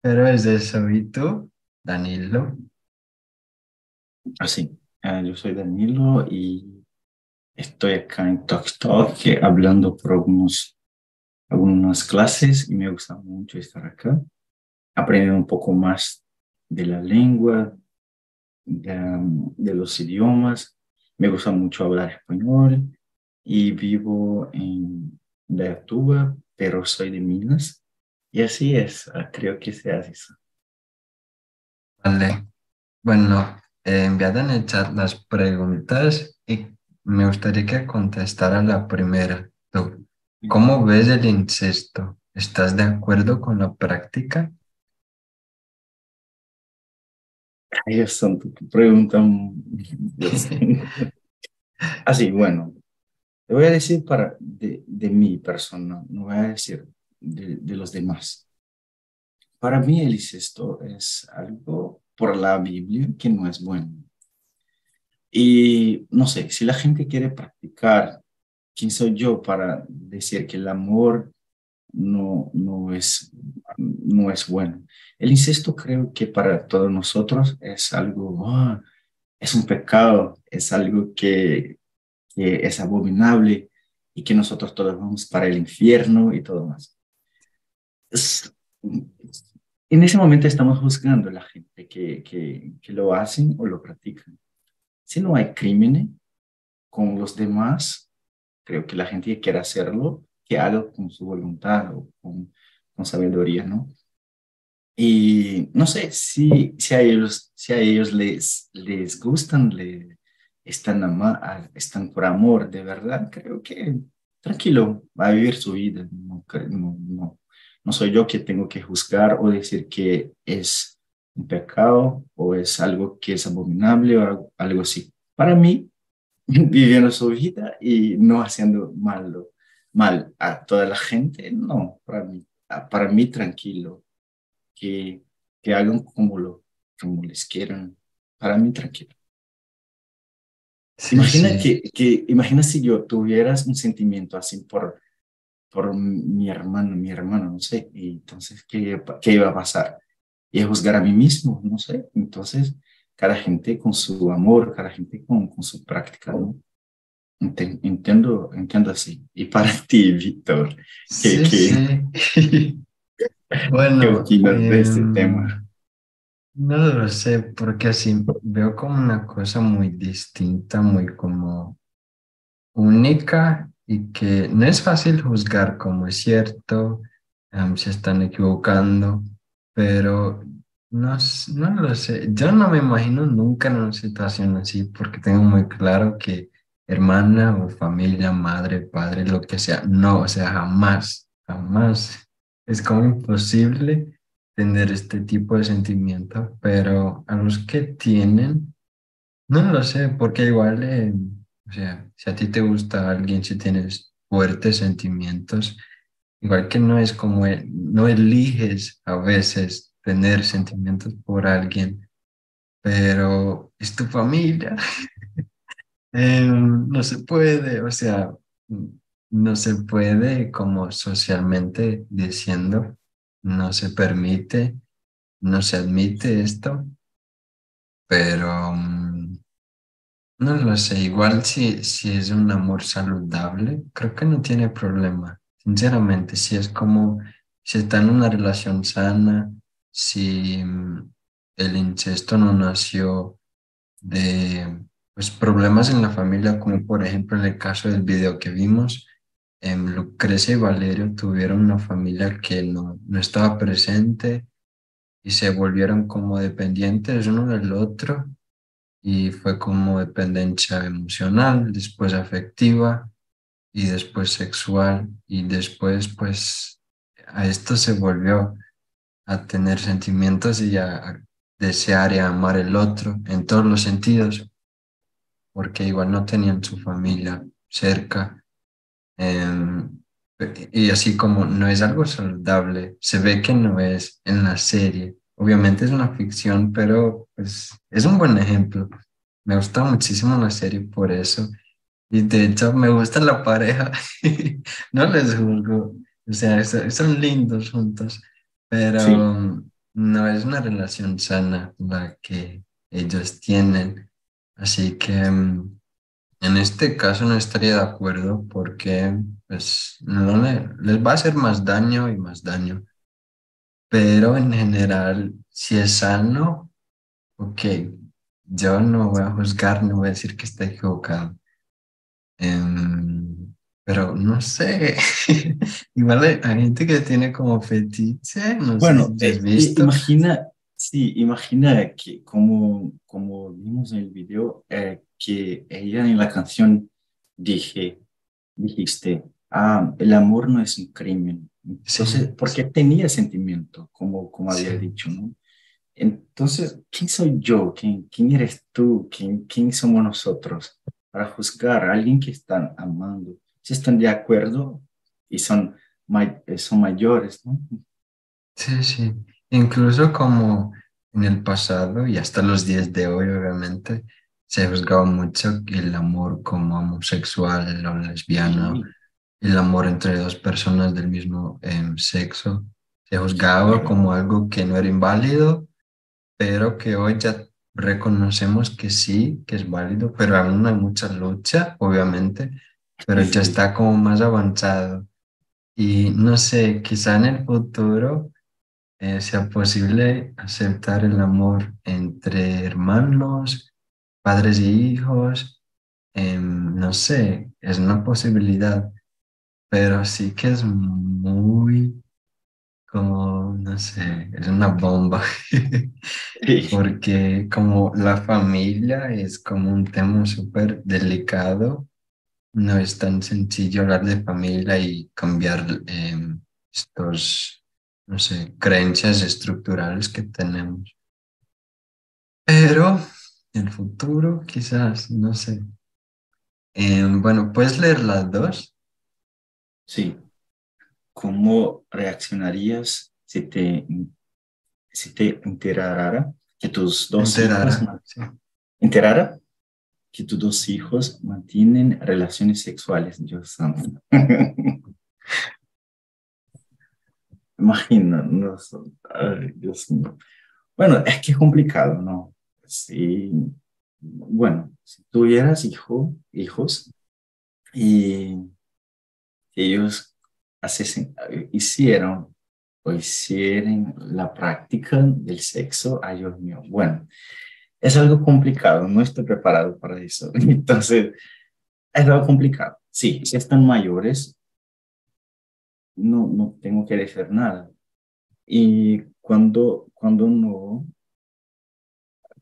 Pero es eso, ¿y Danilo? Así, ah, yo soy Danilo y estoy acá en Talk Talk hablando por algunos, algunas clases y me gusta mucho estar acá, aprendiendo un poco más de la lengua, de, de los idiomas. Me gusta mucho hablar español y vivo en Dayatuba, pero soy de Minas. Y así es, ah, creo que se hace eso. Vale. Bueno, eh, enviado en el chat las preguntas y me gustaría que contestara la primera. Tú, ¿cómo ves el incesto? ¿Estás de acuerdo con la práctica? Ay, santo, qué pregunta. Así, bueno, te voy a decir para, de, de mi persona, no voy a decir de, los demás. Para mí el incesto es algo por la Biblia que no es bueno. Y no sé, si la gente quiere practicar, ¿quién soy yo para decir que el amor no, no, es, no es bueno? El incesto creo que para todos nosotros es algo, ah, es un pecado, es algo que es abominable y que nosotros todos vamos para el infierno y todo más. En ese momento estamos juzgando a la gente que, que, que lo hacen o lo practican. Si no hay crímenes con los demás, creo que la gente que quiere hacerlo, que haga con su voluntad o con, con sabiduría, ¿no? Y no sé si, si, a, ellos, si a ellos les, les gustan, están, ama, están por amor de verdad, creo que tranquilo, va a vivir su vida. No, no, no, no soy yo que tengo que juzgar o decir que es un pecado o es algo que es abominable o algo así. Para mí, viviendo su vida y no haciendo malo, mal a toda la gente, no, para mí, para mí tranquilo, que, que hagan como, lo, como les quieran, para mí tranquilo. imagina, Que, que, imagina si yo tuvieras un sentimiento así por por mi hermano, mi hermano, no sé. Y entonces, ¿qué, ¿qué iba a pasar? Y a juzgar a mí mismo, no sé. Entonces, cada gente con su amor, cada gente con, con su práctica, ¿no? Entiendo, entiendo así. Y para ti, Víctor, ¿qué, sí, sí. bueno, ¿qué opinas de este em, tema? No lo sé, porque así veo como una cosa muy distinta, muy como única y que no es fácil juzgar como es cierto, se están equivocando, pero no, no lo sé. Yo no me imagino nunca en una situación así porque tengo muy claro que hermana o familia, madre, padre, lo que sea, no, o sea, jamás, jamás. Es como imposible tener este tipo de sentimiento, pero a los que tienen, no lo sé, porque igual... Eh, o sea, si a ti te gusta alguien, si tienes fuertes sentimientos, igual que no es como, e, no eliges a veces tener sentimientos por alguien, pero es tu familia. Em, no se puede, o sea, no se puede como socialmente diciendo, no se permite, no se admite esto, pero mm, no lo sé, igual si, si es un amor saludable, creo que no tiene problema. Sinceramente, si es como, si está en una relación sana, si mm, el incesto no nació de pues, problemas en la familia, como por ejemplo en el caso del video que vimos, en Lucrecia y Valerio tuvieron una familia que no, no estaba presente y se volvieron como dependientes uno del otro y fue como dependencia emocional, después afectiva y después sexual. Y después pues a esto se volvió a tener sentimientos y a desear y a amar el otro en todos los sentidos porque igual no tenían su familia cerca em, y así como no es algo saludable, se ve que no es en la serie Obviamente es una ficción, pero pues es un buen ejemplo. Me gusta muchísimo la serie por eso. Y de hecho me gusta la pareja. no les juzgo. O sea, son lindos juntos. Pero no es una relación sana la que ellos tienen. Así que mm, en este caso no estaría de acuerdo porque pues, no les va a hacer más daño y más daño. Pero en general, si es sano, ok, yo no voy a juzgar, no voy a decir que está equivocado. Em, pero no sé, igual hay, gente que tiene como fetiche, no bueno, sé si has eh, visto. Imagina, sí, imagina que como, como vimos en el video, eh, que ella en la canción dije, dijiste, ah, el amor no es un crimen. Entonces, porque tenía sentimiento, como, como había dicho, ¿no? Entonces, ¿quién soy yo? ¿Quién, quién eres tú? ¿Quién, ¿Quién somos nosotros para juzgar a alguien que están amando? Si están de acuerdo y son, son mayores, ¿no? Sí, sí. Incluso como en el pasado y hasta los días de hoy, obviamente, se juzgaba mucho el amor como homosexual o lesbiano, el amor entre dos personas del mismo em, sexo, se juzgaba como algo que no era inválido, pero que hoy ya reconocemos que sí, que es válido, pero aún hay mucha lucha, obviamente, pero ya está como más avanzado. Y no sé, quizá en el futuro eh, sea posible aceptar el amor entre hermanos, padres y hijos, em, no sé, es una posibilidad, pero sí que es muy como, no sé, es una bomba, porque como la familia es como un tema súper delicado, no es tan sencillo hablar de familia y cambiar em, estos, no sé, creencias estructurales que tenemos. Pero el futuro, quizás, no sé. Em, bueno, ¿puedes leer las dos? Sí. ¿Cómo reaccionarías si te, si te enterara que tus dos hijos... ¿Enterara? Que tus dos hijos mantienen relaciones sexuales, Dios santo. Imagina, no, Dios mío. Bueno, es que es complicado, ¿no? Sí, bueno, si tuvieras hijo, hijos y ellos hicieron o hicieron la práctica del sexo, ay Dios mío, bueno, es algo complicado, no estoy preparado para eso. Entonces, es algo complicado. Sí, si están mayores, no, no tengo que decir nada. Y cuando, cuando no,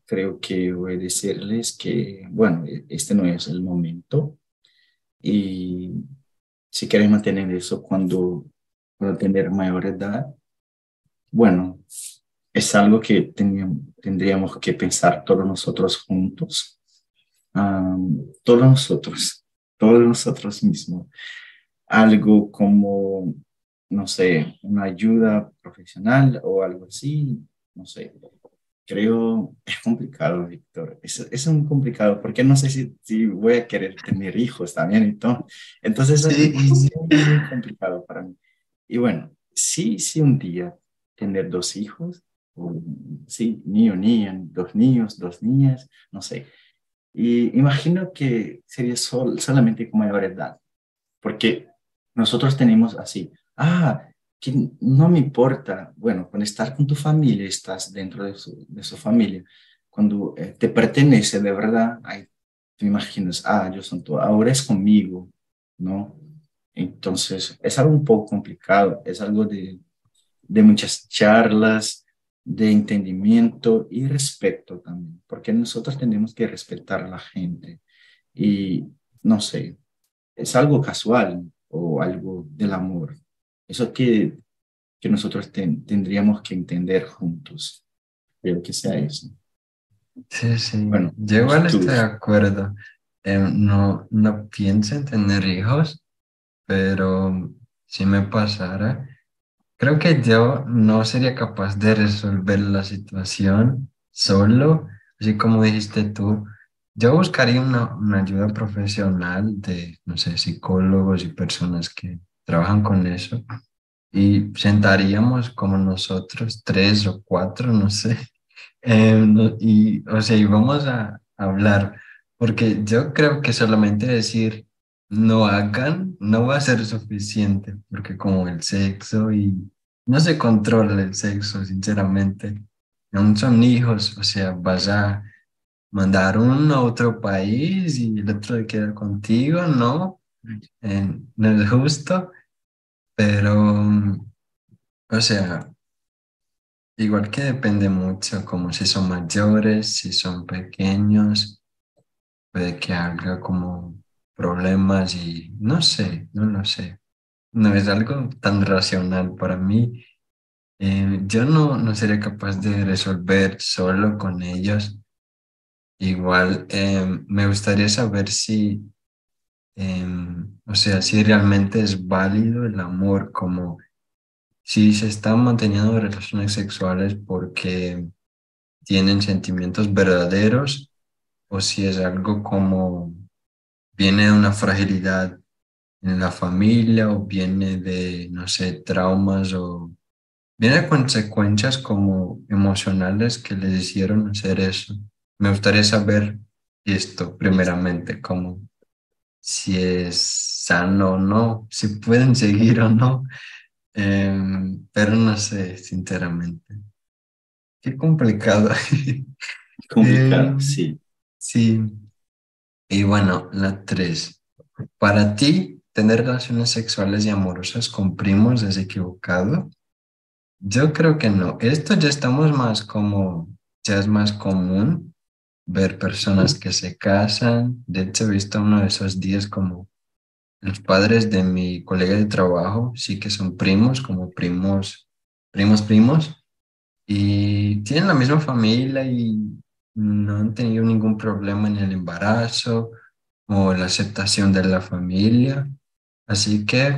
creo que voy a decirles que, bueno, este no es el momento y si quieren mantener eso cuando, cuando tener mayor edad, bueno, es algo que tendríamos que pensar todos nosotros juntos, todos nosotros, todos nosotros mismos. Algo como, no sé, una ayuda profesional o algo así, no sé, creo, es complicado, Víctor. Es, es muy complicado porque no sé si, si, voy a querer tener hijos también. Entonces, entonces es muy, complicado para mí. Y bueno, sí, sí, un día tener dos hijos, o, sí, niño, niña, dos niños, dos niñas, no sé. Y imagino que sería sol, solamente con mayor edad, porque nosotros tenemos así, ah, que no me importa, bueno, con estar con tu familia, estás dentro de su, de su familia, cuando eh, te pertenece de verdad, ahí te imaginas, ah, yo son tú, ahora es conmigo, ¿no? Entonces, es algo un poco complicado, es algo de, de muchas charlas, de entendimiento y respeto también, porque nosotros tenemos que respetar a la gente y, no sé, es algo casual o algo del amor, eso que, que nosotros tendríamos que entender juntos. Creo que sea eso. Sí, sí. Bueno, yo igual estoy de acuerdo. Em, no, no pienso en tener hijos, pero si me pasara, creo que yo no sería capaz de resolver la situación solo, así como dijiste tú. Yo buscaría una, una ayuda profesional de, no sé, psicólogos y personas que trabajan con eso. Y sentaríamos como nosotros, tres o cuatro, no sé, em, y o sea, íbamos a hablar, porque yo creo que solamente decir no hagan no va a ser suficiente, porque como el sexo y no se controla el sexo, sinceramente, aún son hijos, o sea, vas a mandar uno a otro país y el otro queda contigo, no, eh, no es justo, pero, o sea, igual que depende mucho, como si son mayores, si son pequeños, puede que haga como problemas y no sé, no lo sé. No es algo tan racional para mí. Eh, yo no, no sería capaz de resolver solo con ellos. Igual eh, me gustaría saber si, em, o sea, si realmente es válido el amor, como si se están manteniendo relaciones sexuales porque tienen sentimientos verdaderos o si es algo como viene de una fragilidad en la familia o viene de, no sé, traumas o viene de consecuencias como emocionales que les hicieron hacer eso. Me gustaría saber esto primeramente, como si es sano o no, si pueden seguir o no, em, pero no sé, sinceramente. Qué complicado. Complicado, em, sí. Sí, y bueno, la tres. Para ti, tener relaciones sexuales y amorosas con primos es equivocado. Yo creo que no. Esto ya estamos más como, ya es más común ver personas que se casan. De hecho, he visto uno de esos días como los padres de mi colega de trabajo, sí que son primos, como primos, primos, primos, y tienen la misma familia y no han tenido ningún problema en el embarazo o la aceptación de la familia. Así que,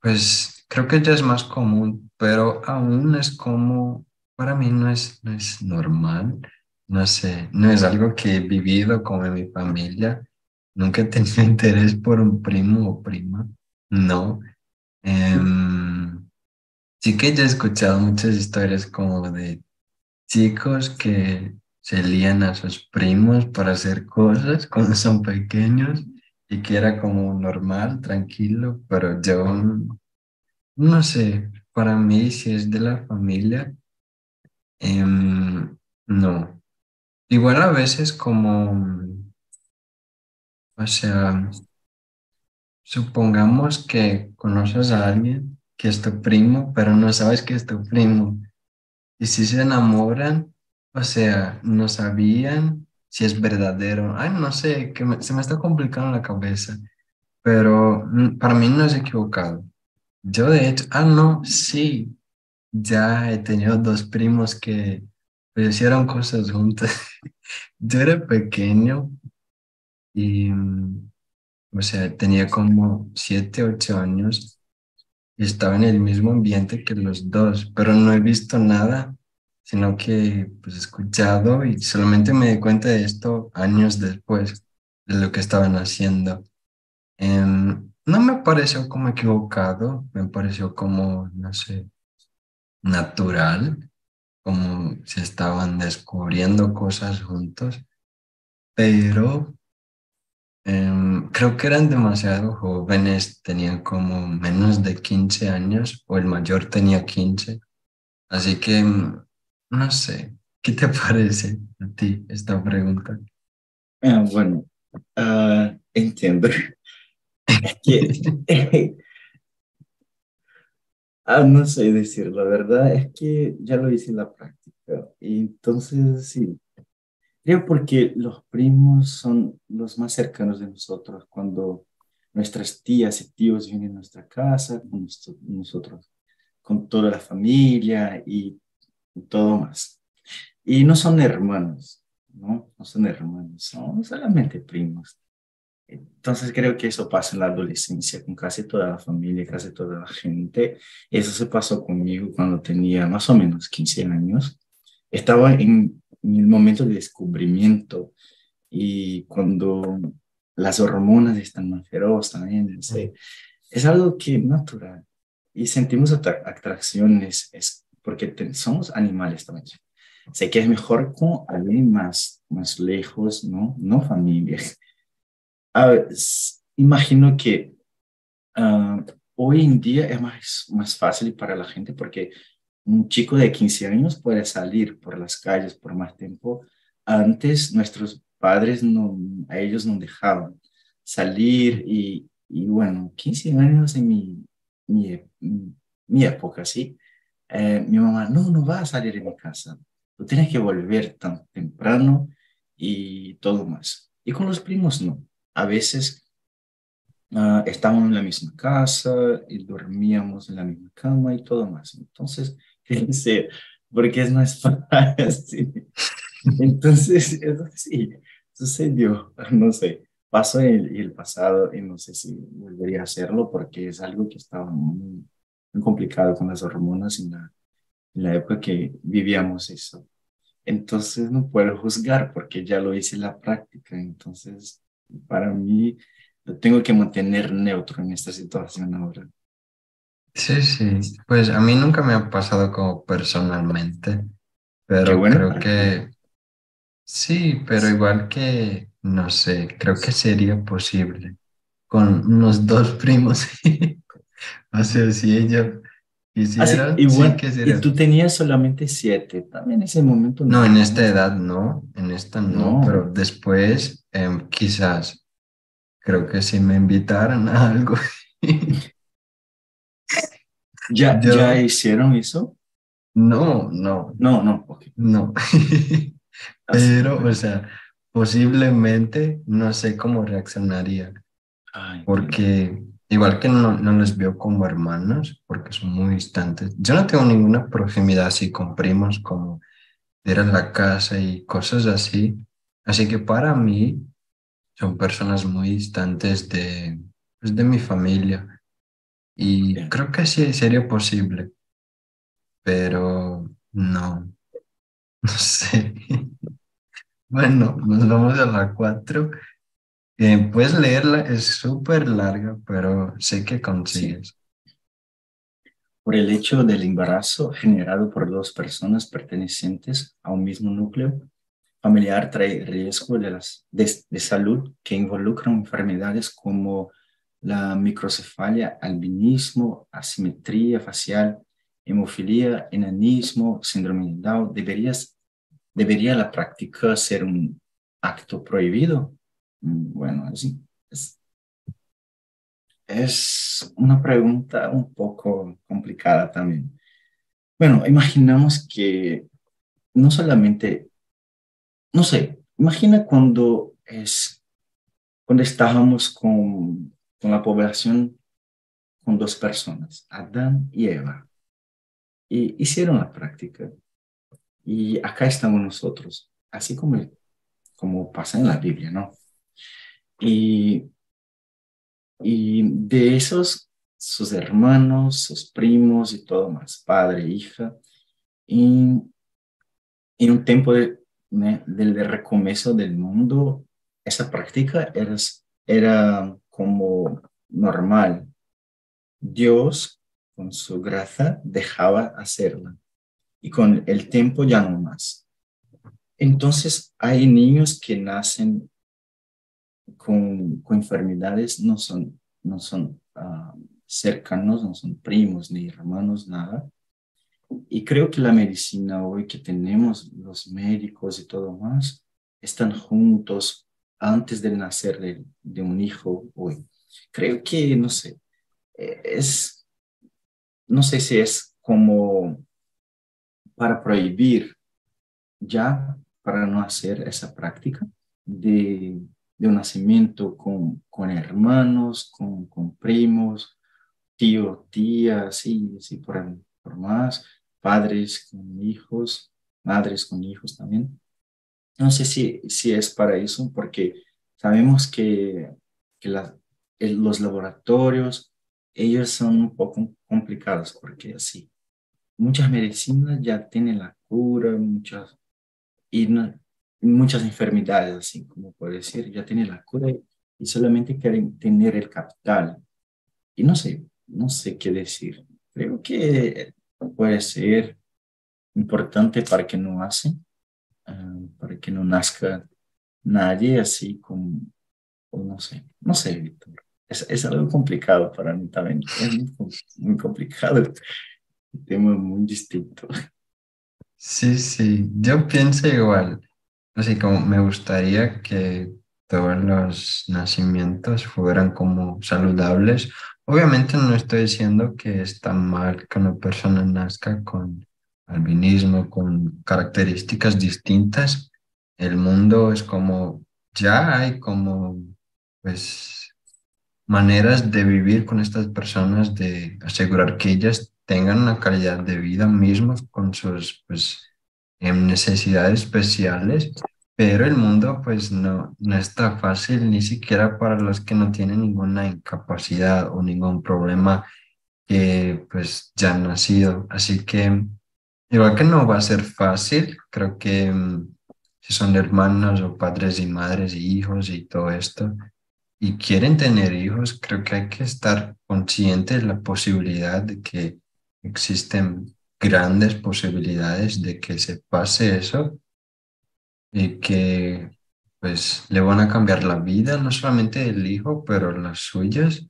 pues creo que ya es más común, pero aún es como, para mí no es, no es normal, no sé, no es algo que he vivido como mi familia. Nunca he tenido interés por un primo o prima, no. Em, sí que ya he escuchado muchas historias como de chicos que se lían a sus primos para hacer cosas cuando son pequeños y que era como normal, tranquilo, pero yo no sé, para mí si es de la familia, em, no. Igual a veces como, o sea, supongamos que conoces a alguien que es tu primo, pero no sabes que es tu primo. Y si se enamoran, o sea, no sabían si es verdadero. Ay, no sé, que se me está complicando la cabeza, pero para mí no es equivocado. Yo de hecho, ah, no, sí, ya he tenido dos primos que pues, hicieron cosas juntos. Yo era pequeño y, mm, o sea, tenía como siete, ocho años y estaba en el mismo ambiente que los dos, pero no he visto nada sino que pues he escuchado y solamente me di cuenta de esto años después de lo que estaban haciendo. Em, no me pareció como equivocado, me pareció como, no sé, natural, como si estaban descubriendo cosas juntos, pero em, creo que eran demasiado jóvenes, tenían como menos de 15 años o el mayor tenía 15, así que no sé, ¿qué te parece a ti esta pregunta? Ah, bueno, uh, entiendo. ah, no sé decir, la verdad es que ya lo hice en la práctica. Entonces, sí, creo porque los primos son los más cercanos de nosotros cuando nuestras tías y tíos vienen a nuestra casa, con nosotros, con toda la familia y todo más. Y no son hermanos, ¿no? No son hermanos, son solamente primos. Entonces creo que eso pasa en la adolescencia con casi toda la familia, casi toda la gente. Eso se pasó conmigo cuando tenía más o menos 15 años. Estaba en, el momento de descubrimiento y cuando las hormonas están más feroces también. Es algo que natural. y sentimos atracciones, es porque somos animales también. Sé que es mejor con alguien más, más lejos, ¿no? No familia. A imagino que uh, hoy en día es más, más fácil para la gente porque un chico de 15 años puede salir por las calles por más tiempo. Antes nuestros padres no, a ellos no dejaban salir y, y bueno, 15 años en mi, mi, mi época, ¿sí? Eh, mi mamá, no, no va a salir de mi casa, tú tienes que volver tan temprano y todo más. Y con los primos no. A veces uh, estábamos en la misma casa y dormíamos en la misma cama y todo más. Entonces, sé, porque es más fácil. Entonces, eso sí, sucedió, no sé, pasó el, el pasado y no sé si volvería a hacerlo porque es algo que estaba muy, muy complicado con las hormonas en la, en la época que vivíamos eso. Entonces no puedo juzgar porque ya lo hice en la práctica. Entonces, para mí, tengo que mantener neutro en esta situación ahora. Sí, sí. Pues a mí nunca me ha pasado como personalmente, pero creo que sí, pero igual que, no sé, creo que sería posible con unos dos primos. o sea, si ellos quisieran, igual, y tú tenías solamente siete, también en ese momento. No, en esta edad no, en esta no, pero después em, quizás, creo que si me invitaran a algo. ¿Ya, ¿Ya hicieron eso? No, no. No, no, No. Pero, o sea, posiblemente no sé cómo reaccionaría. porque igual que no, no les veo como hermanos, porque son muy distantes. Yo no tengo ninguna proximidad así con primos como ir a la casa y cosas así. Así que para mí son personas muy distantes de, pues, de mi familia. Y creo que sí sería posible, pero no, no sé. Bueno, nos vamos a la 4. Eh, puedes leerla, es súper larga, pero sé que consigues. Por el hecho del embarazo generado por dos personas pertenecientes a un mismo núcleo familiar trae riesgo de, las, de salud que involucran enfermedades como la microcefalia, albinismo, asimetría facial, hemofilia, enanismo, síndrome de Down, ¿deberías, ¿debería la práctica ser un acto prohibido? Mm, bueno, es, es una pregunta un poco complicada también. Bueno, imaginamos que no solamente, no sé, imagina cuando es, cuando estábamos con con la población con dos personas, Adán y Eva. Y hicieron la práctica. Y acá estamos nosotros, así como, como pasa en la Biblia, ¿no? Y, y de esos, sus hermanos, sus primos y todo más, padre, hija, y en un tiempo de, del recomienzo del mundo, esa práctica era, era como normal. Dios, con su gracia, dejaba hacerla y con el tiempo ya no más. Entonces, hay niños que nacen con, con enfermedades, no son, no son ah, cercanos, no son primos ni hermanos, nada. Y creo que la medicina hoy que tenemos, los médicos y todo más, están juntos antes del nacer de, un hijo hoy. Creo que, no sé, es, no sé si es como para prohibir ya, para no hacer esa práctica de, de un nacimiento con, con hermanos, con, con primos, tío, tía, sí, sí, por, por más, padres con hijos, madres con hijos también. No sé si, si es para eso, porque sabemos que, que los laboratorios, ellos son un poco complicados, porque así, muchas medicinas ya tienen la cura, muchas, y muchas enfermedades, así como puede decir, ya tienen la cura y solamente quieren tener el capital. Y no sé, no sé qué decir. creo que puede ser importante para que no hace, ah, para que no nazca nadie así como, no sé, no sé, Víctor. Es, es, algo complicado para mí también, es muy, complicado, el tema muy distinto. Sí, sí, yo pienso igual, así como me gustaría que todos los nacimientos fueran como saludables. Obviamente no estoy diciendo que está mal que una persona nazca con albinismo, con características distintas. El mundo es como, ya hay como, pues, maneras de vivir con estas personas, de asegurar que ellas tengan una calidad de vida mismos con sus, pues, necesidades especiales pero el mundo pues no, no está fácil ni siquiera para los que no tienen ninguna incapacidad o ningún problema que pues ya han nacido. Así que igual que no va a ser fácil, creo que mm, si son hermanos o padres y madres y hijos y todo esto y quieren tener hijos, creo que hay que estar consciente de la posibilidad de que existen grandes posibilidades de que se pase eso y que pues le van a cambiar la vida, no solamente del hijo, pero las suyas,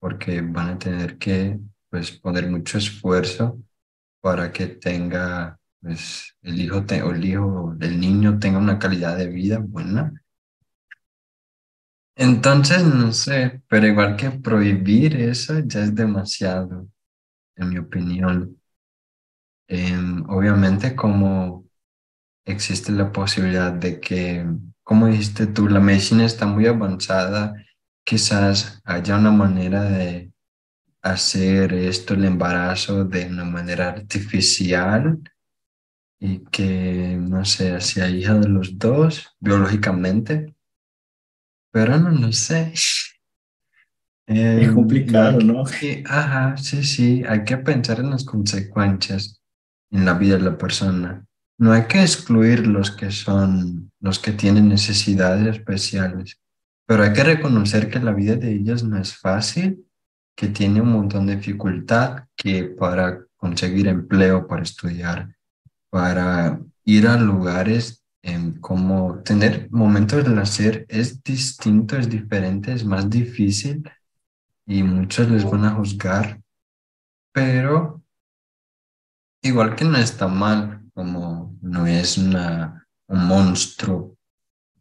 porque van a tener que pues poner mucho esfuerzo para que tenga pues el hijo o el hijo el niño tenga una calidad de vida buena. Entonces, no sé, pero igual que prohibir eso ya es demasiado, en mi opinión. Em, obviamente como existe la posibilidad de que, como dijiste tú, la medicina está muy avanzada, quizás haya una manera de hacer esto, el embarazo, de una manera artificial y que, no sé, sea hija de los dos biológicamente, pero no lo sé. es complicado, ¿no? ajá, sí, sí, hay que pensar en las consecuencias en la vida de la persona. No hay que excluir los que son, los que tienen necesidades especiales, pero hay que reconocer que la vida de ellos no es fácil, que tiene un montón de dificultad, que para conseguir empleo, para estudiar, para ir a lugares en como tener momentos de nacer es distinto, es diferente, es más difícil y muchos les van a juzgar, pero igual que no está mal como no es una, un monstruo,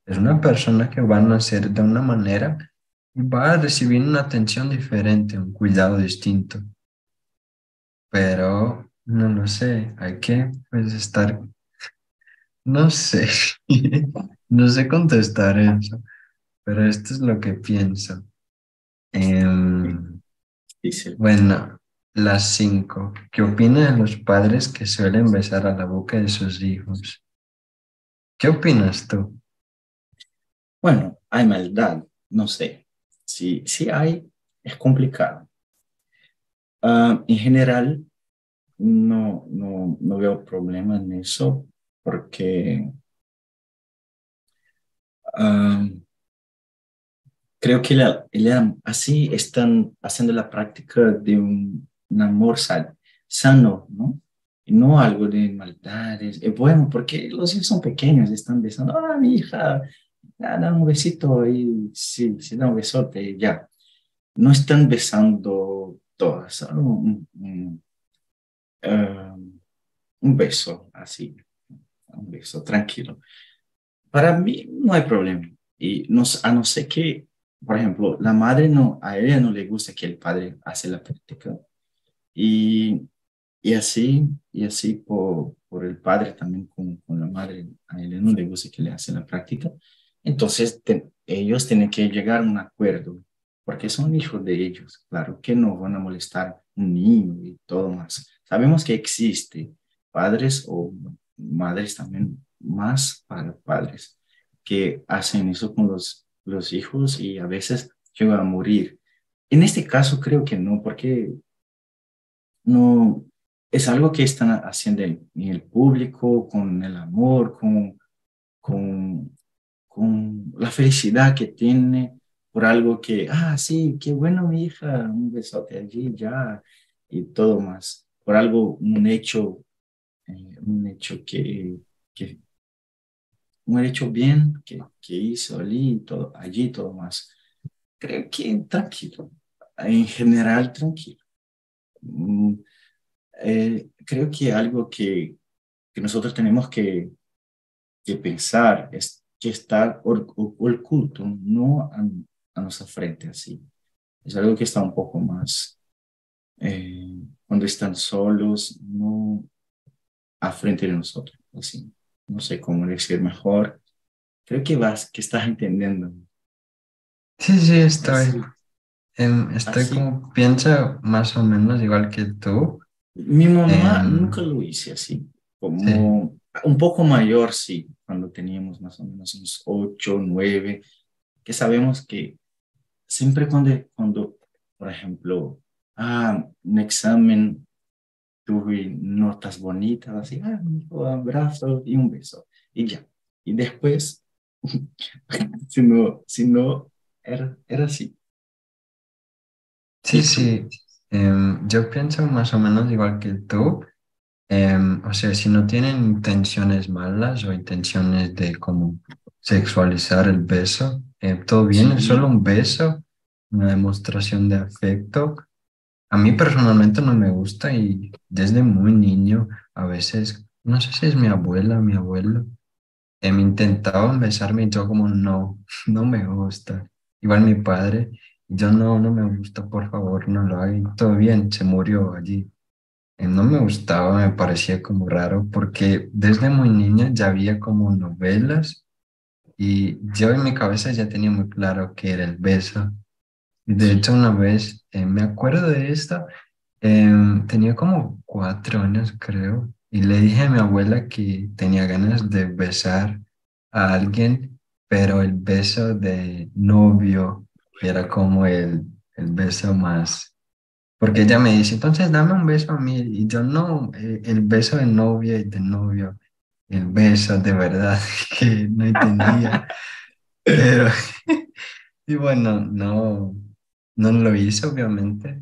es una persona que va a nacer de una manera y va a recibir una atención diferente, un cuidado distinto. Pero no lo sé, hay que pues, estar, no sé, no sé contestar eso, pero esto es lo que pienso. Em, bueno, las cinco. ¿Qué opina de los padres que suelen besar a la boca de sus hijos? ¿Qué opinas tú? Bueno, hay maldad, no sé. Si, si hay, es complicado. Ah, en general, no, no, no veo problema en eso porque ah, creo que así están haciendo la práctica de un un amor sano, ¿no? Y no algo de maldades. Es bueno, porque los hijos son pequeños, están besando, ah, mi hija, da un besito y sí, sí, da un besote ya. No están besando todas, solo un, um, un beso así, un beso tranquilo. Para mí no hay problema. Y a no ser que, por ejemplo, la madre no, a ella no le gusta que el padre hace la práctica y, y así, y así por, por el padre también con, con, la madre, a él no le gusta que le hace la práctica. Entonces ellos tienen que llegar a un acuerdo, porque son hijos de ellos, claro que no van a molestar un niño y todo más. Sabemos que existe padres o madres también más para padres que hacen eso con los, los hijos y a veces llegan a morir. En este caso creo que no, porque no es algo que están haciendo en el público, con el amor, con, con, con la felicidad que tiene por algo que, ah, sí, qué bueno mi hija, un besote allí, ya, y todo más, por algo, un hecho, eh, un hecho que, que, un hecho bien que, que hizo allí, todo, allí todo más. Creo que tranquilo, en general tranquilo. Mm, eh, creo que algo que, que nosotros tenemos que, que pensar es que está oculto, no a, a nuestra frente así. Es algo que está un poco más, eh, cuando están solos, no a frente de nosotros, así. No sé cómo decir mejor. Creo que vas, que estás entendiendo. Sí, sí, estoy. Em, estoy como, pienso más o menos igual que tú. Mi mamá em, nunca lo hice así, como un poco mayor, sí, cuando teníamos más o menos unos ocho, nueve, que sabemos que siempre cuando, cuando por ejemplo, ah, un examen, tuve notas bonitas, así, ah, un abrazo y un beso, y ya. Y después, si no, si no era, era así. Sí, sí. Em, yo pienso más o menos igual que tú. Em, o sea, si no tienen intenciones malas o intenciones de como sexualizar el beso, eh, todo bien, es solo un beso, una demostración de afecto. A mí personalmente no me gusta y desde muy niño a veces, no sé si es mi abuela, mi abuelo, eh, me intentaban besarme y yo como no, no me gusta. Igual mi padre, yo no, no me gusta, por favor, no lo hagan. Todo bien, se murió allí. Eh, no me gustaba, me parecía como raro porque desde muy niña ya había como novelas y yo en mi cabeza ya tenía muy claro que era el beso. Y de hecho una vez, eh, me acuerdo de esto, em, tenía como cuatro años creo, y le dije a mi abuela que tenía ganas de besar a alguien, pero el beso de novio era como el, el beso más, porque ella me dice, entonces dame un beso a mí, y yo no, eh, el beso de novia y de novio el beso de verdad que no entendía. Pero, y bueno, no, no lo hice obviamente,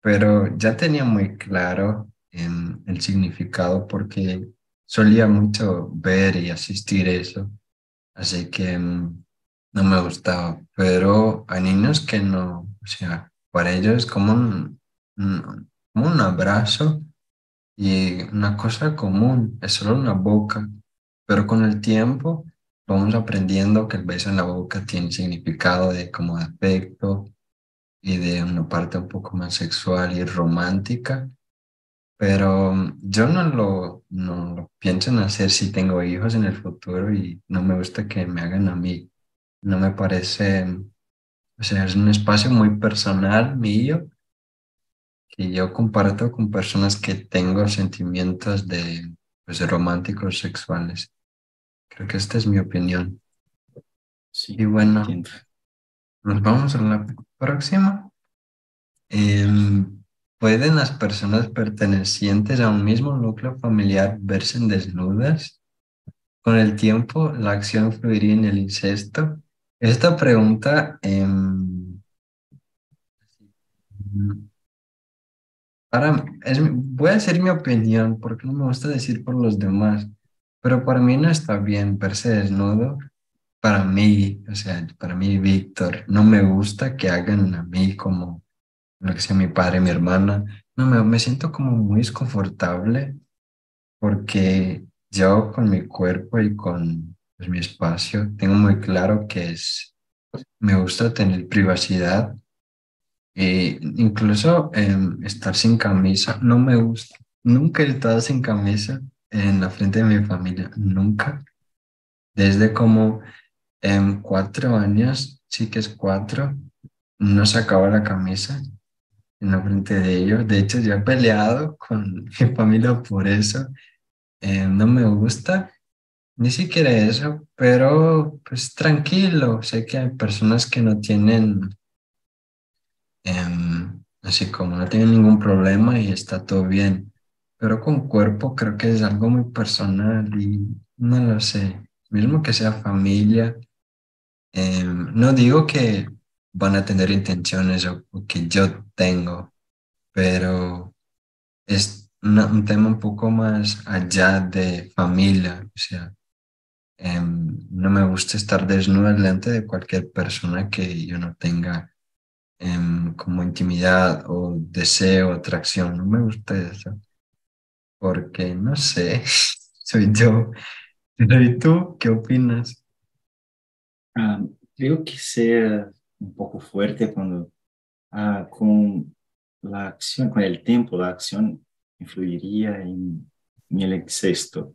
pero ya tenía muy claro en el significado porque solía mucho ver y asistir eso, así que mm, no me gustaba, pero hay niños que no, o sea, para ellos es como un, como un abrazo y una cosa común, es solo una boca, pero con el tiempo vamos aprendiendo que el beso en la boca tiene significado de como afecto y de una parte un poco más sexual y romántica, pero yo no lo, no lo pienso en hacer si tengo hijos en el futuro y no me gusta que me hagan a mí. No me parece, o sea, es un espacio muy personal mío que yo comparto con personas que tengo sentimientos de, pues, románticos sexuales. Creo que esta es mi opinión. Sí, y bueno, nos vamos a la próxima. Em, ¿Pueden las personas pertenecientes a un mismo núcleo familiar verse desnudas? Con el tiempo, la acción fluiría en el incesto. Esta pregunta eh, Para, es, voy a decir mi opinión porque no me gusta decir por los demás, pero para mí no está bien verse desnudo. Para mí, o sea, para mí, Víctor, no me gusta que hagan a mí como lo que sea mi padre, mi hermana. No, me, me siento como muy desconfortable porque yo con mi cuerpo y con pues, mi espacio tengo muy claro que es, me gusta tener privacidad eh, incluso em, estar sin camisa, no me gusta. Nunca he estado sin camisa en la frente de mi familia, nunca. Desde como en cuatro años, sí que es cuatro, no sacaba la camisa en la frente de ellos. De hecho, yo he peleado con mi familia por eso. Eh, no me gusta, ni siquiera eso, pero pues tranquilo. Sé que hay personas que no tienen Em, así como no tiene ningún problema y está todo bien. Pero con cuerpo creo que es algo muy personal y no lo sé. Mismo que sea familia, em, no digo que van a tener intenciones o, que yo tengo, pero es un tema un poco más allá de familia, o sea, em, no me gusta estar desnuda delante de cualquier persona que yo no tenga em, como intimidad o deseo, atracción, no me gusta eso, porque no sé, soy yo. ¿Y tú qué opinas? Ah, creo que sea un poco fuerte cuando ah, con la acción, con el tiempo, la acción influiría en, el incesto.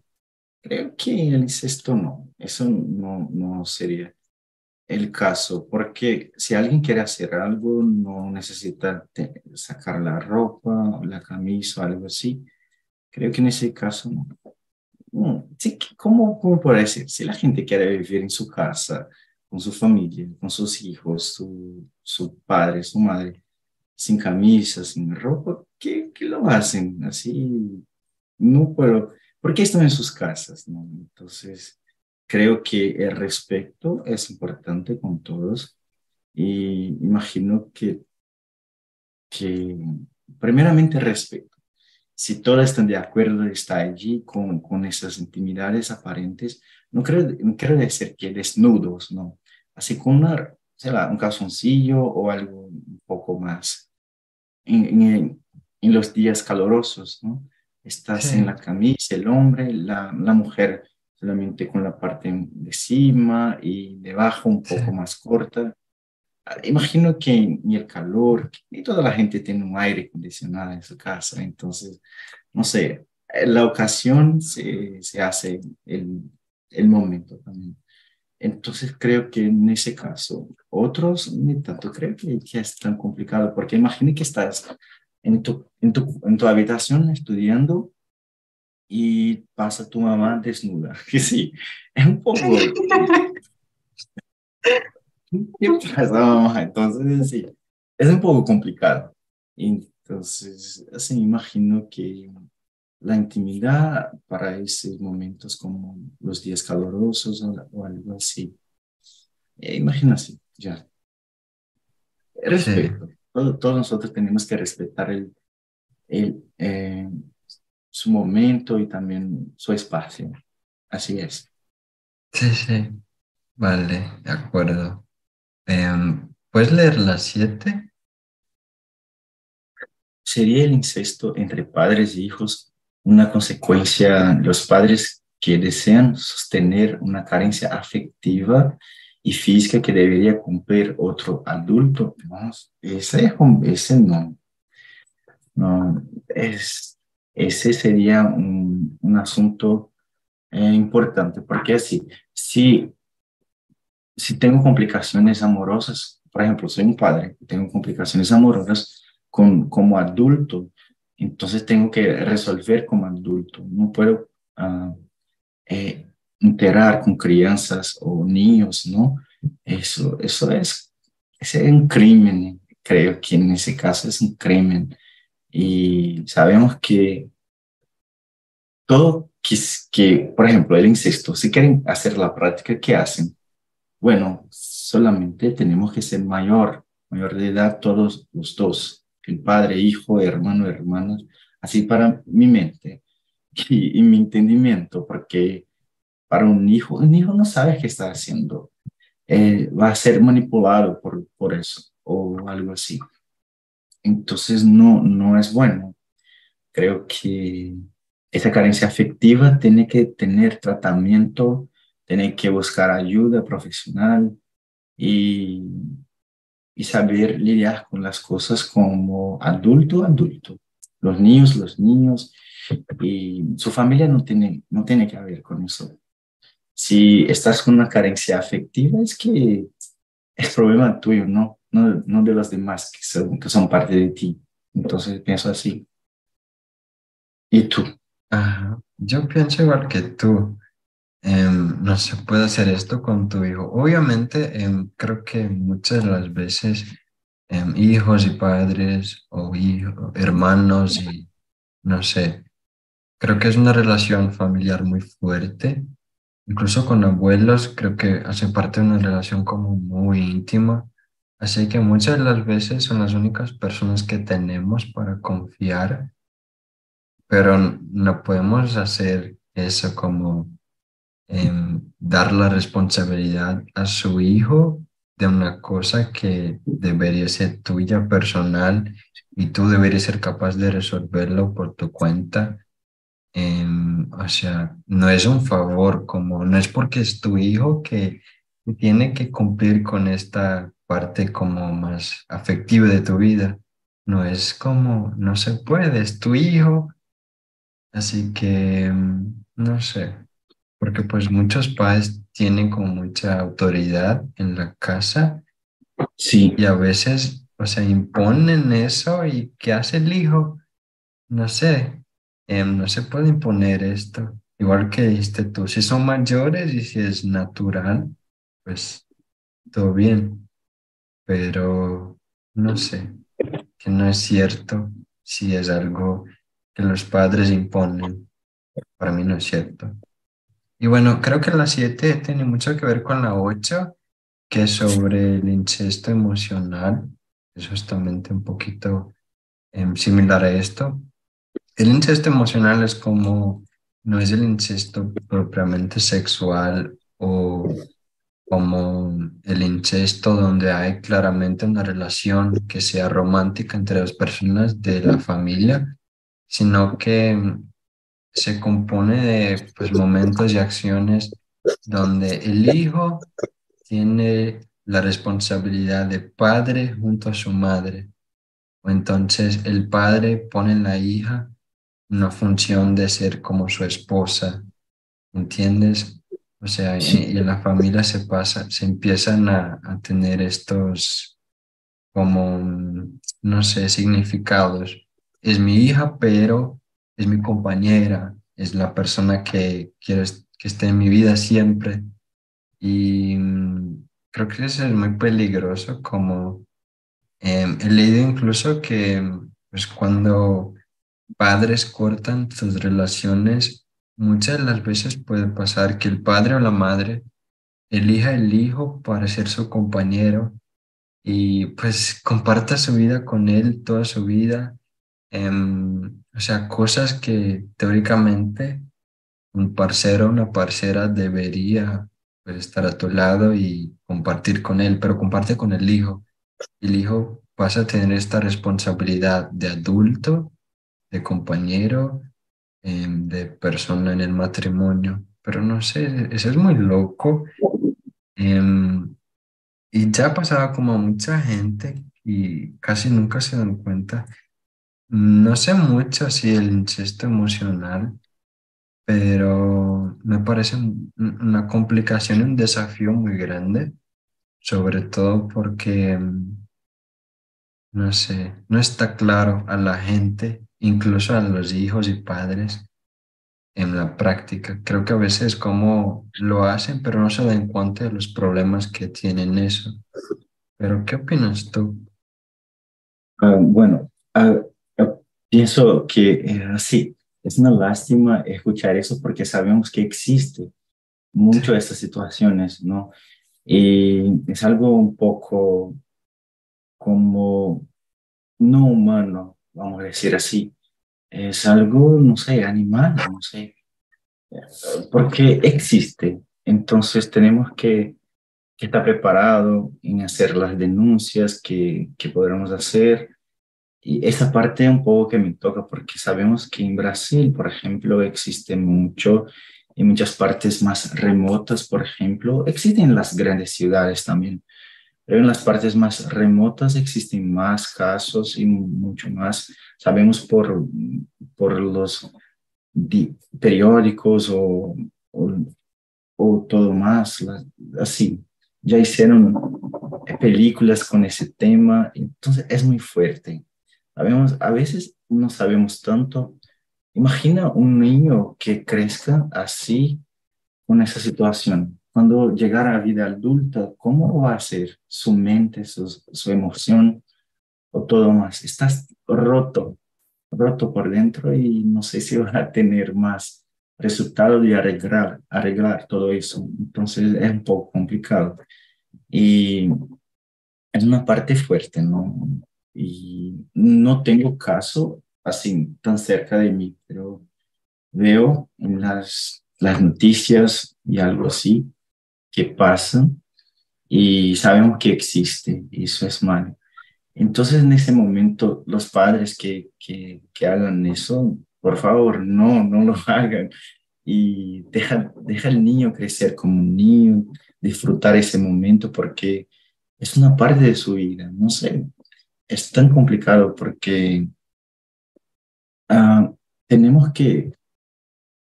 Creo que el incesto no, eso no, no sería el caso, porque si alguien quiere hacer algo, no necesita sacar la ropa, la camisa o algo así. Creo que en ese caso no. Sí, ¿cómo, ¿Cómo puede decir? Si la gente quiere vivir en su casa, con su familia, con sus hijos, su, su padre, su madre, sin camisa, sin ropa, ¿qué, qué lo hacen? Así, no puedo, porque están en sus casas, ¿no? Entonces, creo que el respeto es importante con todos y imagino que, que primeramente respeto. Si todos están de acuerdo, está allí con, con esas intimidades aparentes, no creo, no quiero decir que desnudos, ¿no? Así con una, un calzoncillo o algo un poco más en, en, en los días calurosos, ¿no? Estás en la camisa, el hombre, la, la, mujer solamente con la parte de encima y debajo un poco más corta. Imagino que ni el calor, ni toda la gente tiene un aire acondicionado en su casa, entonces, no sé, la ocasión se, se hace el, el momento también. Entonces creo que en ese caso, otros ni tanto creo que, ya es tan complicado, porque imagine que estás en tu, en tu, en tu habitación estudiando y pasa tu mamá desnuda, que sí, es un poco... ¿Qué pasa, mamá? Entonces, sí, es un poco complicado. Entonces, así imagino que la intimidad para esos momentos como los días calurosos o, algo así. Eh, imagínate, ya. Respeto. Todos nosotros tenemos que respetar el, el, eh, su momento y también su espacio. Así es. Sí, sí. Vale, de acuerdo. Em, ¿Puedes leer las siete? Sería el incesto entre padres y hijos una consecuencia, los padres que desean sostener una carencia afectiva y física que debería cumplir otro adulto. ese, ese no. no es, ese sería un, un asunto eh, importante, porque así, si, si tengo complicaciones amorosas, por ejemplo, soy un padre, tengo complicaciones amorosas con, como adulto, entonces tengo que resolver como adulto. No puedo uh, eh, enterar con crianzas o niños, ¿no? Eso, eso es, es un crimen, creo que en ese caso es un crimen. Y sabemos que todo que, que, por ejemplo, el incesto, si quieren hacer la práctica, ¿qué hacen? Bueno, solamente tenemos que ser mayor, mayor de edad todos los dos el padre, hijo, hermano, hermanas, así para mi mente y, mi entendimiento, porque para un hijo, un hijo no sabe qué está haciendo, eh, va a ser manipulado por, por eso o algo así. Entonces no, no es bueno. Creo que esa carencia afectiva tiene que tener tratamiento, tiene que buscar ayuda profesional y y saber lidiar con las cosas como adulto, adulto. Los niños, los niños, y su familia no tiene, no tiene que ver con eso. Si estás con una carencia afectiva, es que es problema tuyo, no, no, no de los demás que son, que son parte de ti. Entonces pienso así. ¿Y tú? Yo pienso igual que tú. Em, no se puede hacer esto con tu hijo. Obviamente, em, creo que muchas de las veces em, hijos y padres o hermanos y no sé, creo que es una relación familiar muy fuerte. Incluso con abuelos creo que hace parte de una relación como muy íntima. Así que muchas de las veces son las únicas personas que tenemos para confiar pero no podemos hacer eso como em, dar la responsabilidad a su hijo de una cosa que debería ser tuya personal y tú deberías ser capaz de resolverlo por tu cuenta. O sea, no es un favor, como no es porque es tu hijo que tiene que cumplir con esta parte como más afectiva de tu vida. No es como, no se puede, es tu hijo. Así que, em, no sé, porque pues muchos padres tienen como mucha autoridad en la casa. Sí. Y a veces, o sea, imponen eso y ¿qué hace el hijo? No sé, em, no se puede imponer esto. Igual que dijiste tú, si son mayores y si es natural, pues todo bien. Pero no sé, que no es cierto si es algo que los padres imponen. Para mí no es cierto. Y bueno, creo que la 7 tiene mucho que ver con la 8, que es sobre el incesto emocional. Es justamente un poquito em, similar a esto. El incesto emocional es como, no es el incesto propiamente sexual o como el incesto donde hay claramente una relación que sea romántica entre las personas de la familia, sino que se compone de pues, momentos y acciones donde el hijo tiene la responsabilidad de padre junto a su madre. O entonces el padre pone en la hija una función de ser como su esposa, ¿entiendes? O sea, y, en la familia se pasa, se empiezan a, a tener estos como, no sé, significados. Es mi hija, pero es mi compañera, es la persona que quiero que esté en mi vida siempre. Y mm, creo que eso es muy peligroso, como em, he leído incluso que pues, cuando padres cortan sus relaciones, muchas de las veces puede pasar que el padre o la madre elija el hijo para ser su compañero y pues comparta su vida con él toda su vida. Em, o sea, cosas que teóricamente un parcero o una parcera debería pues, estar a tu lado y compartir con él, pero comparte con el hijo. El hijo pasa a tener esta responsabilidad de adulto, de compañero, em, de persona en el matrimonio. Pero no sé, eso es muy loco. Em, y ya pasaba como a mucha gente y casi nunca se dan cuenta no sé mucho si el incesto emocional, pero me parece una complicación un desafío muy grande, sobre todo porque, mm, no sé, no está claro a la gente, incluso a los hijos y padres, en la práctica. Creo que a veces como lo hacen, pero no se dan cuenta de los problemas que tienen eso. Pero, ¿qué opinas tú? Ah, bueno, ah, Pienso que así, es una lástima escuchar eso porque sabemos que existe mucho de estas situaciones, ¿no? Y es algo un poco como no humano, vamos a decir así. Es algo, no sé, animal, no sé, porque existe. Entonces tenemos que, que estar preparados en hacer las denuncias que, que podremos hacer y esa parte un poco que me toca porque sabemos que en Brasil, por ejemplo, existe mucho, en muchas partes más remotas, por ejemplo, existen en las grandes ciudades también, pero en las partes más remotas existen más casos y mucho más. Sabemos por, por los periódicos o, o, o todo más, así. Ya hicieron películas con ese tema, entonces es muy fuerte Sabemos, a veces no sabemos tanto. Imagina un niño que crezca así con esa situación. Cuando llegara a vida adulta, ¿cómo va a ser su mente, su, su emoción o todo más? Estás roto, roto por dentro y no sé si va a tener más resultado de arreglar, arreglar todo eso. Entonces es un poco complicado. Y es una parte fuerte, ¿no? y no tengo caso así tan cerca de mí, pero veo en las, las noticias y algo así que pasa y sabemos que existe y eso es malo. Entonces en ese momento los padres que, que, que hagan eso, por favor, no, no lo hagan y deja, deja al niño crecer como un niño, disfrutar ese momento porque es una parte de su vida, no sé, es tan complicado porque ah, tenemos que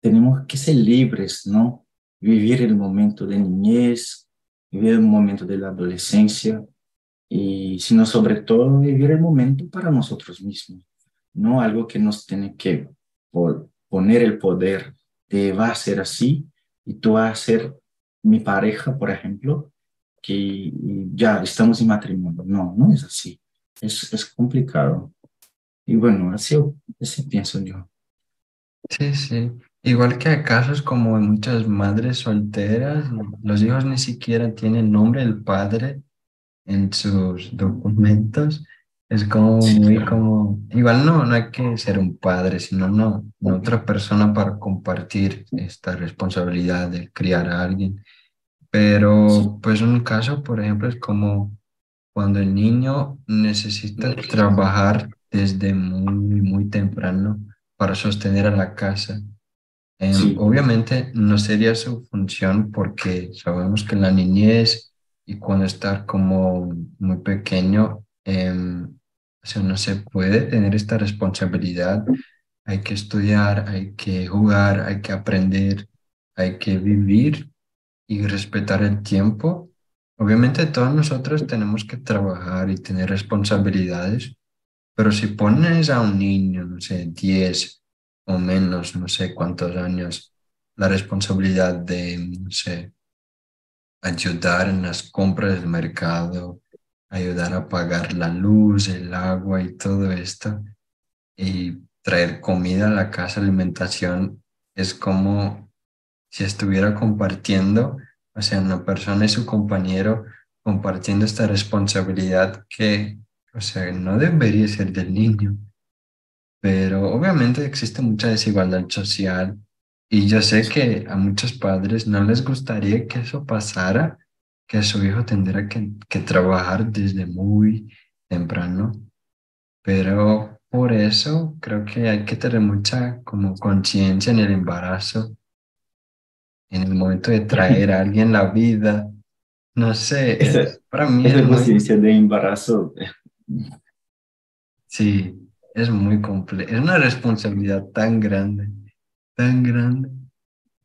tenemos que ser libres, ¿no? Vivir el momento de niñez, vivir el momento de la adolescencia y, sino sobre todo, vivir el momento para nosotros mismos, no algo que nos tiene que poner el poder de va a ser así y tú vas a ser mi pareja, por ejemplo, que ya estamos en matrimonio. No, no es así. Es, es complicado. Y bueno, así, así pienso yo. Sí, sí. Igual que hay casos como en muchas madres solteras, los hijos ni siquiera tienen nombre del padre en sus documentos. Es como muy como, igual no, no hay que ser un padre, sino no, otra persona para compartir esta responsabilidad de criar a alguien. Pero pues un caso, por ejemplo, es como cuando el niño necesita trabajar desde muy, muy temprano para sostener a la casa Em, obviamente no sería su función porque sabemos que en la niñez y cuando está como muy pequeño, em, o sea, no se puede tener esta responsabilidad. Hay que estudiar, hay que jugar, hay que aprender, hay que vivir y respetar el tiempo. Obviamente todos nosotros tenemos que trabajar y tener responsabilidades, pero si pones a un niño, no sé, 10, o menos, no sé cuántos años, la responsabilidad de, no sé, ayudar en las compras del mercado, ayudar a pagar la luz, el agua y todo esto, y traer comida a la casa, alimentación, es como si estuviera compartiendo, o sea, una persona y su compañero compartiendo esta responsabilidad que, o sea, no debería ser del niño pero obviamente existe mucha desigualdad social y yo sé que a muchos padres no les gustaría que eso pasara, que su hijo tendría que, que trabajar desde muy temprano, pero por eso creo que hay que tener mucha como conciencia en el embarazo, en el momento de traer a alguien la vida. No sé, para mí es conciencia de embarazo. Sí, es muy complejo, es una responsabilidad tan grande, tan grande.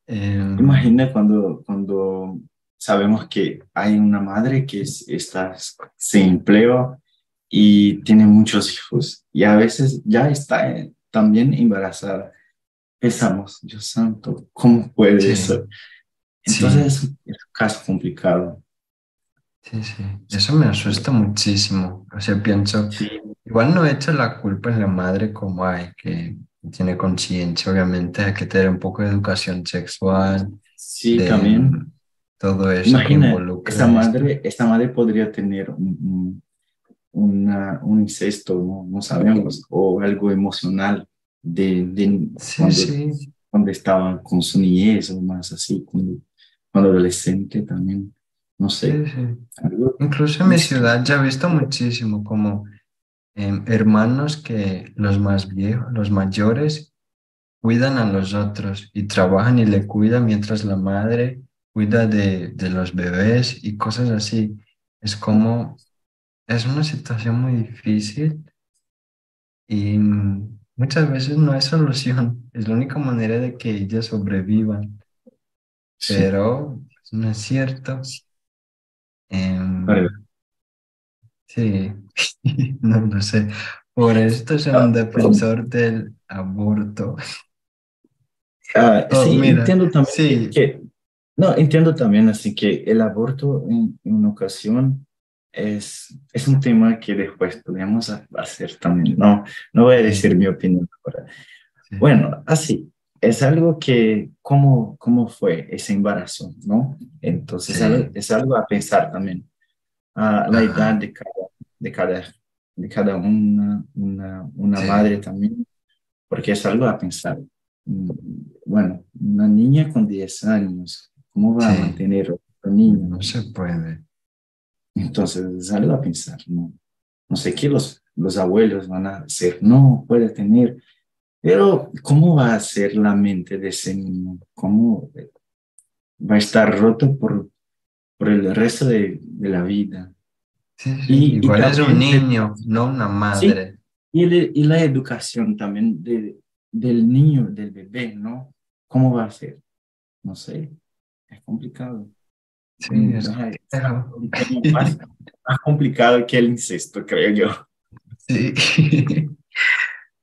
Em, Imagina cuando, cuando sabemos que hay una madre que está sin empleo y tiene muchos hijos y a veces ya está eh, también embarazada. Pensamos, Dios santo, ¿cómo puede eso? Entonces es un caso complicado. Sí, sí, eso me asusta muchísimo. O sea, pienso, igual no hecho la culpa en la madre como hay, que tiene conciencia, obviamente hay que tener un poco de educación sexual. Sí, también. Todo eso Imagina, esta madre, esta madre podría tener un, una, un incesto, ¿no? no sabemos, o algo emocional de, de cuando, estaban con su niñez o más así, cuando, cuando adolescente también. No sé. Incluso en mi ciudad ya he visto muchísimo como em, hermanos que los más viejos, los mayores, cuidan a los otros y trabajan y le cuidan mientras la madre cuida de, de los bebés y cosas así. Es como, es una situación muy difícil y muchas veces no hay solución. Es la única manera de que ellas sobrevivan. Pero no es cierto. Em, sí, no lo sé. Por esto soy un ah, defensor del aborto. Ah, oh, sí, entiendo también que, no, entiendo también así que el aborto en, una ocasión es, es un tema que después podemos hacer también. No, no voy a decir mi opinión ahora. Bueno, así, es algo que, ¿cómo, cómo fue ese embarazo? ¿no? Entonces es, algo, a pensar también. A la edad de cada, de cada, de cada una, una, una madre también, porque es algo a pensar. Mm, bueno, una niña con 10 años, ¿cómo va a mantener otro niño? No se puede. Entonces, es algo a pensar, ¿no? No sé qué los, los abuelos van a hacer, no puede tener, pero ¿cómo va a ser la mente de ese niño? ¿Cómo va a estar roto por, por el resto de, de la vida? y, igual es un niño, no una madre. y, y, la educación también de, del niño, del bebé, ¿no? ¿Cómo va a ser? No sé, es complicado. Sí, mm, es, más, más complicado que el incesto, creo yo. Sí.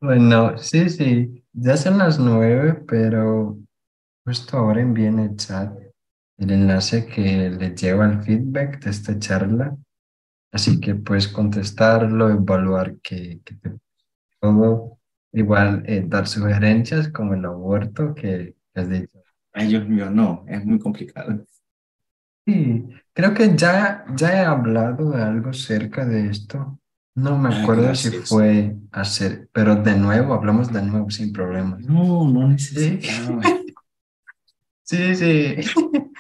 bueno, sí, sí, ya son las nueve, pero justo ahora envíen el chat el enlace que les lleva el feedback de esta charla Así que puedes contestarlo, evaluar que, todo, igual eh, dar sugerencias como el aborto que, has dicho. Ay, Dios mío, no, es muy complicado. Sí, creo que ya, ya he hablado de algo cerca de esto. No me acuerdo si fue hacer, pero de nuevo, hablamos de nuevo sin problemas. No, no necesitaba. Sí, sí.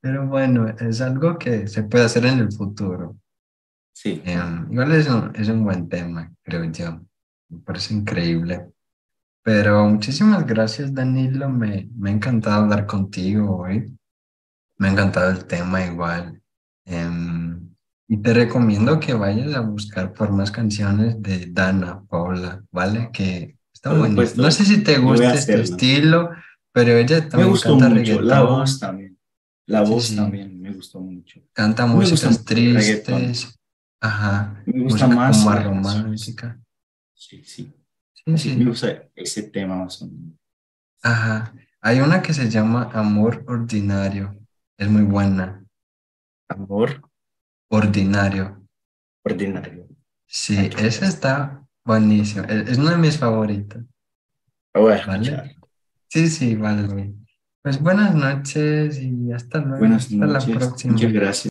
Pero bueno, es algo que se puede hacer en el futuro. Sí. Em, igual es un, es un buen tema, creo yo. Me parece increíble. Pero muchísimas gracias, Danilo. Me, me ha encantado hablar contigo hoy. Me ha encantado el tema igual. Em, y te recomiendo que vayas a buscar por más canciones de Dana Paula, ¿vale? Que está bueno. No sé si te gusta este estilo, pero ella también me canta reggaetón. La voz también. La voz también me gustó mucho. Canta músicas tristes. Ajá. Me gusta más. Más romántica. Sí, sí. Sí. Me gusta ese tema más o menos. Ajá. Hay una que se llama Amor Ordinario. Es muy buena. Amor Ordinario. Ordinario. Sí, esa está buenísima. Es, una de mis favoritas. ¿Vale? Sí, sí, vale. Pues buenas noches y hasta luego. Buenas hasta noches. la próxima. Muchas gracias.